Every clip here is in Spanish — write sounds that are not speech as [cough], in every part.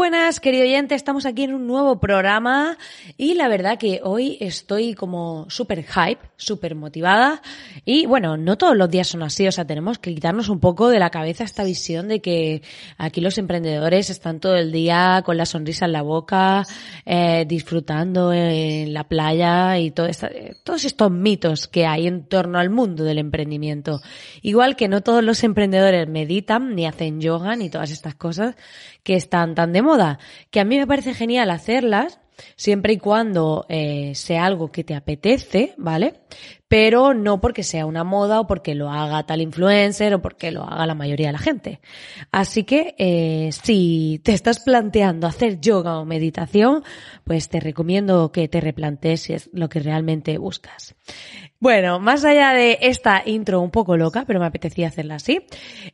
Buenas, querido oyente, estamos aquí en un nuevo programa y la verdad que hoy estoy como súper hype, súper motivada y bueno, no todos los días son así, o sea, tenemos que quitarnos un poco de la cabeza esta visión de que aquí los emprendedores están todo el día con la sonrisa en la boca, eh, disfrutando en la playa y todo esta, todos estos mitos que hay en torno al mundo del emprendimiento. Igual que no todos los emprendedores meditan, ni hacen yoga, ni todas estas cosas que están tan de moda, que a mí me parece genial hacerlas siempre y cuando eh, sea algo que te apetece, ¿vale? Pero no porque sea una moda o porque lo haga tal influencer o porque lo haga la mayoría de la gente. Así que eh, si te estás planteando hacer yoga o meditación, pues te recomiendo que te replantees si es lo que realmente buscas. Bueno, más allá de esta intro un poco loca, pero me apetecía hacerla así,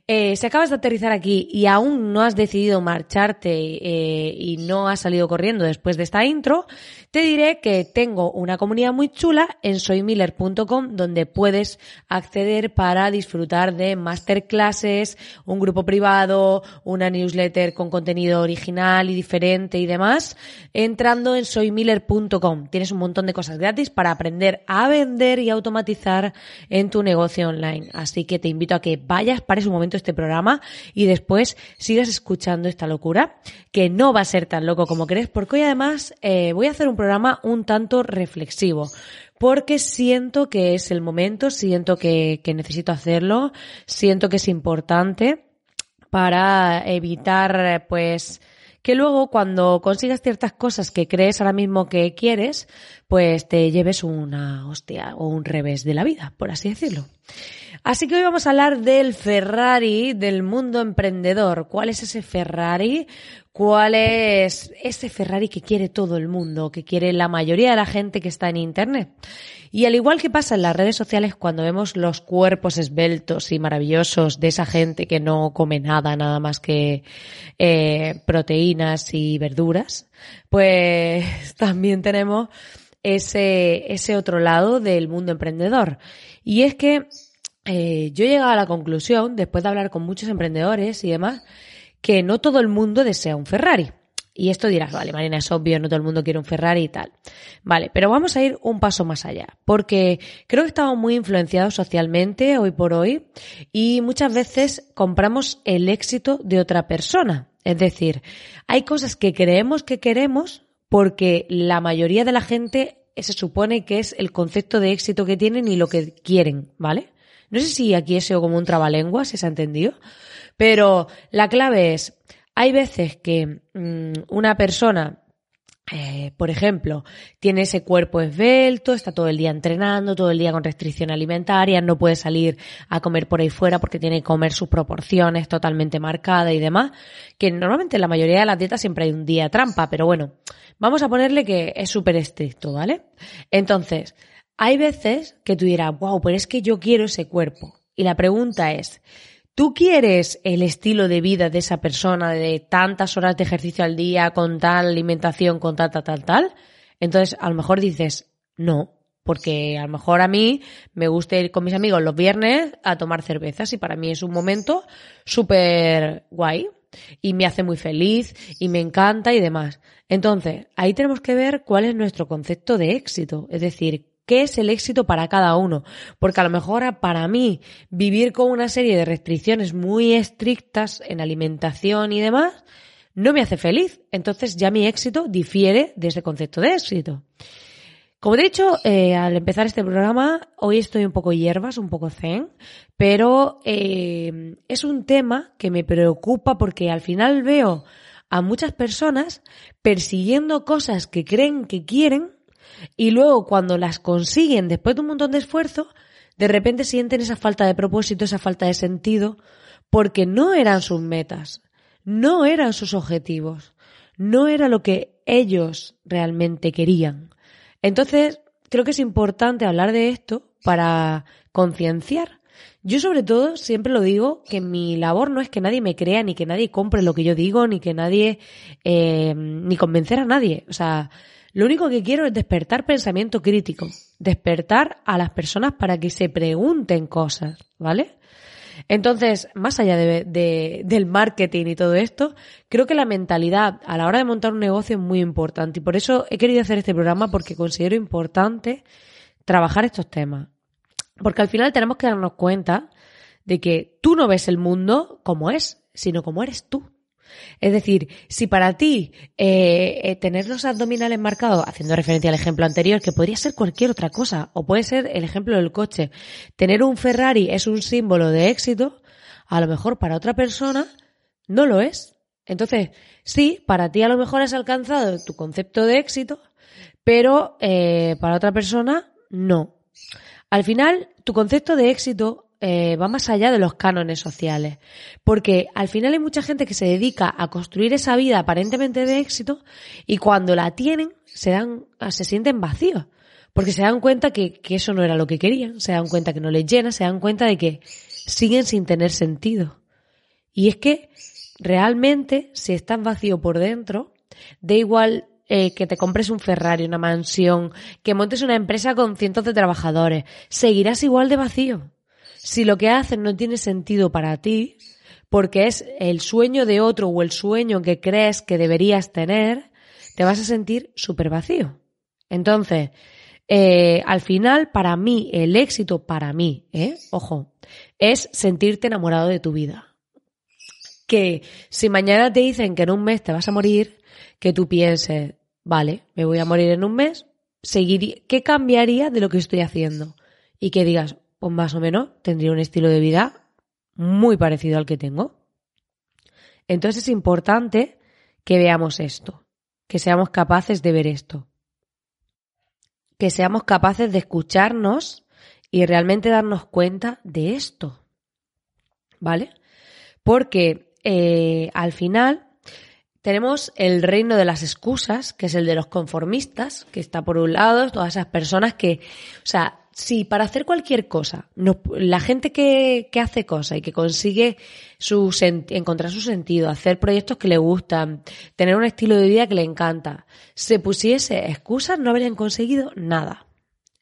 eh, si acabas de aterrizar aquí y aún no has decidido marcharte eh, y no has salido corriendo después de esta intro, te diré que tengo una comunidad muy chula en soymiller.com donde puedes acceder para disfrutar de masterclasses, un grupo privado, una newsletter con contenido original y diferente y demás, entrando en soymiller.com. Tienes un montón de cosas gratis para aprender a vender y automatizar en tu negocio online. Así que te invito a que vayas, pares un momento este programa y después sigas escuchando esta locura, que no va a ser tan loco como crees, porque hoy además eh, voy a hacer un programa un tanto reflexivo porque siento que es el momento, siento que, que, necesito hacerlo, siento que es importante para evitar, pues, que luego cuando consigas ciertas cosas que crees ahora mismo que quieres, pues te lleves una hostia o un revés de la vida, por así decirlo. Así que hoy vamos a hablar del Ferrari del mundo emprendedor. ¿Cuál es ese Ferrari? ¿Cuál es ese Ferrari que quiere todo el mundo, que quiere la mayoría de la gente que está en Internet? Y al igual que pasa en las redes sociales cuando vemos los cuerpos esbeltos y maravillosos de esa gente que no come nada, nada más que eh, proteínas y verduras, pues [laughs] también tenemos ese, ese otro lado del mundo emprendedor. Y es que eh, yo he llegado a la conclusión, después de hablar con muchos emprendedores y demás, que no todo el mundo desea un Ferrari. Y esto dirás, vale, Marina, es obvio, no todo el mundo quiere un Ferrari y tal. Vale, pero vamos a ir un paso más allá, porque creo que estamos muy influenciados socialmente hoy por hoy y muchas veces compramos el éxito de otra persona. Es decir, hay cosas que creemos que queremos porque la mayoría de la gente se supone que es el concepto de éxito que tienen y lo que quieren, ¿vale? No sé si aquí sido como un trabalenguas, si se ha entendido, pero la clave es, hay veces que mm, una persona eh, por ejemplo, tiene ese cuerpo esbelto, está todo el día entrenando, todo el día con restricción alimentaria, no puede salir a comer por ahí fuera porque tiene que comer sus proporciones totalmente marcadas y demás, que normalmente en la mayoría de las dietas siempre hay un día trampa, pero bueno, vamos a ponerle que es súper estricto, ¿vale? Entonces, hay veces que tú dirás, wow, pero es que yo quiero ese cuerpo. Y la pregunta es, ¿Tú quieres el estilo de vida de esa persona de tantas horas de ejercicio al día, con tal alimentación, con tal, tal, tal, tal? Entonces, a lo mejor dices, no, porque a lo mejor a mí me gusta ir con mis amigos los viernes a tomar cervezas y para mí es un momento súper guay y me hace muy feliz y me encanta y demás. Entonces, ahí tenemos que ver cuál es nuestro concepto de éxito, es decir, qué es el éxito para cada uno. Porque a lo mejor para mí vivir con una serie de restricciones muy estrictas en alimentación y demás no me hace feliz. Entonces ya mi éxito difiere de ese concepto de éxito. Como he dicho, eh, al empezar este programa, hoy estoy un poco hierbas, un poco zen, pero eh, es un tema que me preocupa porque al final veo a muchas personas persiguiendo cosas que creen que quieren y luego cuando las consiguen después de un montón de esfuerzo, de repente sienten esa falta de propósito, esa falta de sentido, porque no eran sus metas, no eran sus objetivos, no era lo que ellos realmente querían. Entonces, creo que es importante hablar de esto para concienciar. Yo sobre todo siempre lo digo que mi labor no es que nadie me crea, ni que nadie compre lo que yo digo, ni que nadie, eh, ni convencer a nadie. O sea, lo único que quiero es despertar pensamiento crítico, despertar a las personas para que se pregunten cosas, ¿vale? Entonces, más allá de, del marketing y todo esto, creo que la mentalidad a la hora de montar un negocio es muy importante y por eso he querido hacer este programa porque considero importante trabajar estos temas. Porque al final tenemos que darnos cuenta de que tú no ves el mundo como es, sino como eres tú. Es decir, si para ti eh, eh, tener los abdominales marcados, haciendo referencia al ejemplo anterior, que podría ser cualquier otra cosa, o puede ser el ejemplo del coche, tener un Ferrari es un símbolo de éxito, a lo mejor para otra persona no lo es. Entonces, sí, para ti a lo mejor has alcanzado tu concepto de éxito, pero eh, para otra persona no. Al final, tu concepto de éxito eh, va más allá de los cánones sociales. Porque al final hay mucha gente que se dedica a construir esa vida aparentemente de éxito y cuando la tienen se dan, se sienten vacíos. Porque se dan cuenta que, eso no era lo que querían, se dan cuenta que no les llena, se dan cuenta de que siguen sin tener sentido. Y es que realmente, si estás vacío por dentro, da igual eh, que te compres un Ferrari, una mansión, que montes una empresa con cientos de trabajadores, seguirás igual de vacío. Si lo que haces no tiene sentido para ti, porque es el sueño de otro o el sueño que crees que deberías tener, te vas a sentir súper vacío. Entonces, eh, al final, para mí, el éxito para mí, ¿eh? ojo, es sentirte enamorado de tu vida. Que si mañana te dicen que en un mes te vas a morir, que tú pienses, vale, me voy a morir en un mes, seguiría, ¿qué cambiaría de lo que estoy haciendo? Y que digas, pues más o menos tendría un estilo de vida muy parecido al que tengo. Entonces es importante que veamos esto, que seamos capaces de ver esto, que seamos capaces de escucharnos y realmente darnos cuenta de esto. ¿Vale? Porque eh, al final tenemos el reino de las excusas, que es el de los conformistas, que está por un lado, todas esas personas que, o sea, Sí, para hacer cualquier cosa. la gente que, que, hace cosas y que consigue su encontrar su sentido, hacer proyectos que le gustan, tener un estilo de vida que le encanta, se pusiese excusas, no habrían conseguido nada.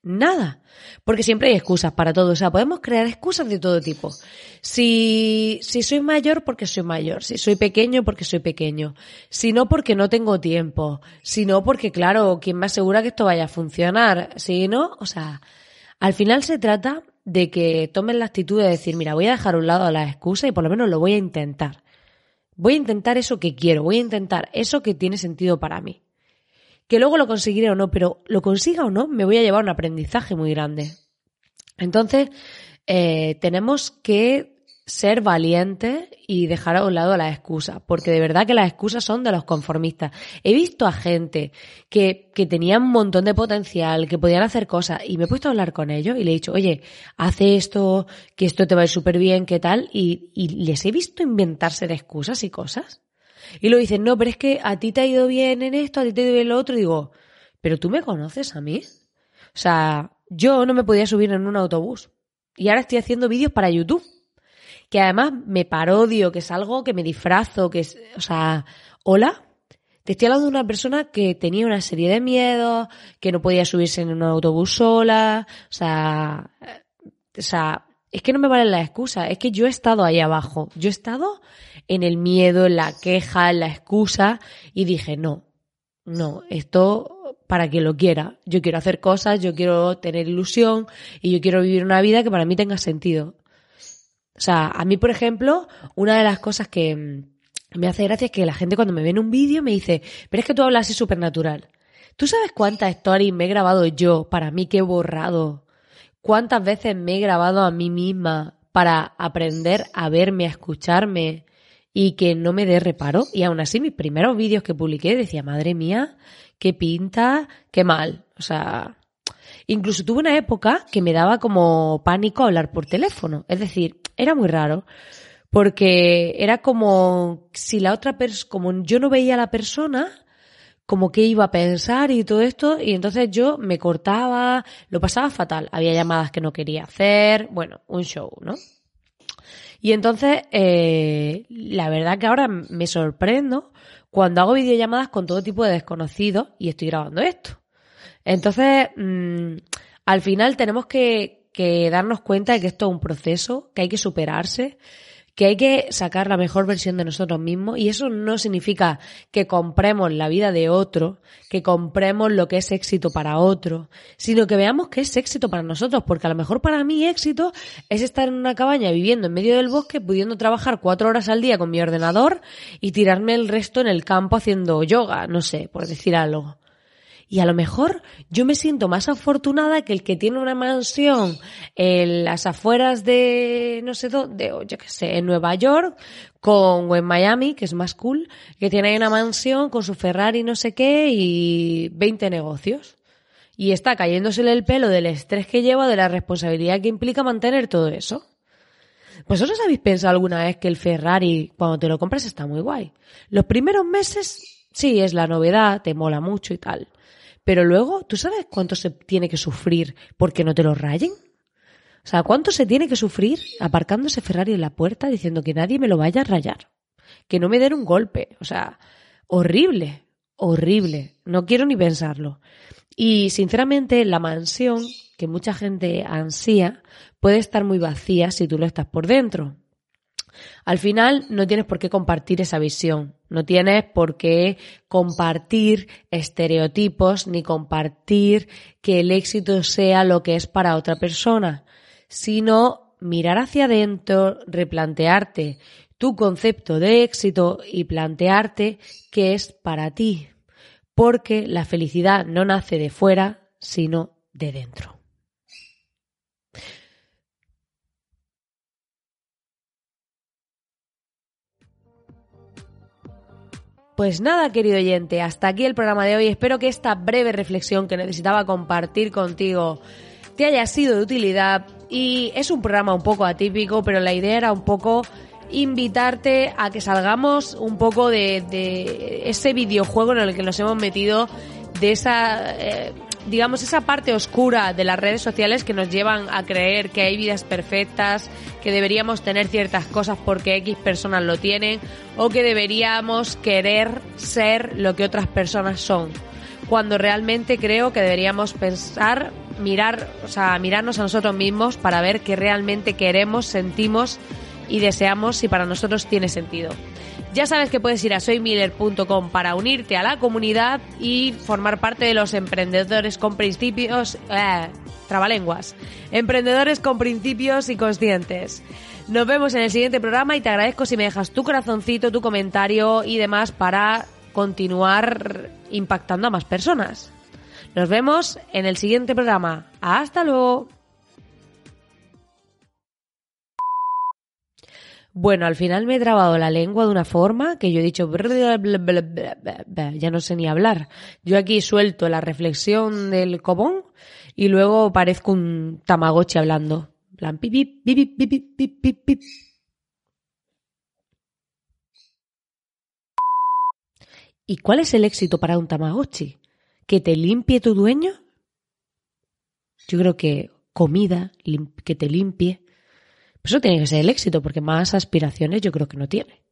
Nada. Porque siempre hay excusas para todo. O sea, podemos crear excusas de todo tipo. Si, si soy mayor, porque soy mayor. Si soy pequeño, porque soy pequeño. Si no, porque no tengo tiempo. Si no, porque claro, ¿quién me asegura que esto vaya a funcionar? Si no, o sea, al final se trata de que tomen la actitud de decir, mira, voy a dejar a un lado las excusas y por lo menos lo voy a intentar. Voy a intentar eso que quiero, voy a intentar eso que tiene sentido para mí. Que luego lo conseguiré o no, pero lo consiga o no, me voy a llevar un aprendizaje muy grande. Entonces, eh, tenemos que ser valiente y dejar a un lado las excusas, porque de verdad que las excusas son de los conformistas. He visto a gente que, que tenía un montón de potencial, que podían hacer cosas, y me he puesto a hablar con ellos y le he dicho, oye, hace esto, que esto te va a ir súper bien, ¿qué tal? Y, y les he visto inventarse excusas y cosas. Y lo dicen, no, pero es que a ti te ha ido bien en esto, a ti te ha ido bien en lo otro, y digo, pero tú me conoces a mí. O sea, yo no me podía subir en un autobús. Y ahora estoy haciendo vídeos para YouTube que además me parodio, que es algo que me disfrazo, que es, o sea, hola, te estoy hablando de una persona que tenía una serie de miedos, que no podía subirse en un autobús sola, o sea, o sea, es que no me valen las excusas, es que yo he estado ahí abajo, yo he estado en el miedo, en la queja, en la excusa y dije, no, no, esto para quien lo quiera, yo quiero hacer cosas, yo quiero tener ilusión y yo quiero vivir una vida que para mí tenga sentido. O sea, a mí, por ejemplo, una de las cosas que mm, me hace gracia es que la gente cuando me ve en un vídeo me dice, pero es que tú hablas así súper natural. ¿Tú sabes cuántas stories me he grabado yo para mí que he borrado? ¿Cuántas veces me he grabado a mí misma para aprender a verme, a escucharme y que no me dé reparo? Y aún así, mis primeros vídeos que publiqué decía, madre mía, qué pinta, qué mal. O sea, incluso tuve una época que me daba como pánico hablar por teléfono. Es decir, era muy raro. Porque era como si la otra persona, como yo no veía a la persona, como que iba a pensar y todo esto, y entonces yo me cortaba, lo pasaba fatal. Había llamadas que no quería hacer, bueno, un show, ¿no? Y entonces, eh, la verdad que ahora me sorprendo cuando hago videollamadas con todo tipo de desconocidos y estoy grabando esto. Entonces, mm, al final tenemos que, que darnos cuenta de que esto es un proceso, que hay que superarse, que hay que sacar la mejor versión de nosotros mismos y eso no significa que compremos la vida de otro, que compremos lo que es éxito para otro, sino que veamos que es éxito para nosotros, porque a lo mejor para mí éxito es estar en una cabaña viviendo en medio del bosque, pudiendo trabajar cuatro horas al día con mi ordenador y tirarme el resto en el campo haciendo yoga, no sé, por decir algo. Y a lo mejor yo me siento más afortunada que el que tiene una mansión en las afueras de no sé dónde, o yo qué sé, en Nueva York, con, o en Miami, que es más cool, que tiene ahí una mansión con su Ferrari no sé qué y 20 negocios. Y está cayéndosele el pelo del estrés que lleva, de la responsabilidad que implica mantener todo eso. ¿Vosotros habéis pensado alguna vez que el Ferrari, cuando te lo compras, está muy guay? Los primeros meses, sí, es la novedad, te mola mucho y tal. Pero luego, ¿tú sabes cuánto se tiene que sufrir porque no te lo rayen? O sea, ¿cuánto se tiene que sufrir aparcándose Ferrari en la puerta diciendo que nadie me lo vaya a rayar? Que no me den un golpe. O sea, horrible, horrible. No quiero ni pensarlo. Y sinceramente, la mansión que mucha gente ansía puede estar muy vacía si tú lo estás por dentro. Al final no tienes por qué compartir esa visión, no tienes por qué compartir estereotipos ni compartir que el éxito sea lo que es para otra persona, sino mirar hacia adentro, replantearte tu concepto de éxito y plantearte qué es para ti, porque la felicidad no nace de fuera, sino de dentro. Pues nada, querido oyente, hasta aquí el programa de hoy. Espero que esta breve reflexión que necesitaba compartir contigo te haya sido de utilidad y es un programa un poco atípico, pero la idea era un poco invitarte a que salgamos un poco de, ese videojuego en el que nos hemos metido, de esa eh, digamos, esa parte oscura de las redes sociales que nos llevan a creer que hay vidas perfectas, que deberíamos tener ciertas cosas porque X personas lo tienen, o que deberíamos querer ser lo que otras personas son. Cuando realmente creo que deberíamos pensar, mirar, o sea, mirarnos a nosotros mismos para ver qué realmente queremos, sentimos y deseamos si para nosotros tiene sentido. Ya sabes que puedes ir a soymiller.com para unirte a la comunidad y formar parte de los emprendedores con principios... Eh, trabalenguas. Emprendedores con principios y conscientes. Nos vemos en el siguiente programa y te agradezco si me dejas tu corazoncito, tu comentario y demás para continuar impactando a más personas. Nos vemos en el siguiente programa. Hasta luego. Bueno, al final me he trabado la lengua de una forma que yo he dicho, ya no sé ni hablar. Yo aquí suelto la reflexión del cobón y luego parezco un tamagotchi hablando. ¿Y cuál es el éxito para un tamagotchi? ¿Que te limpie tu dueño? Yo creo que comida, que te limpie. Eso tiene que ser el éxito, porque más aspiraciones yo creo que no tiene.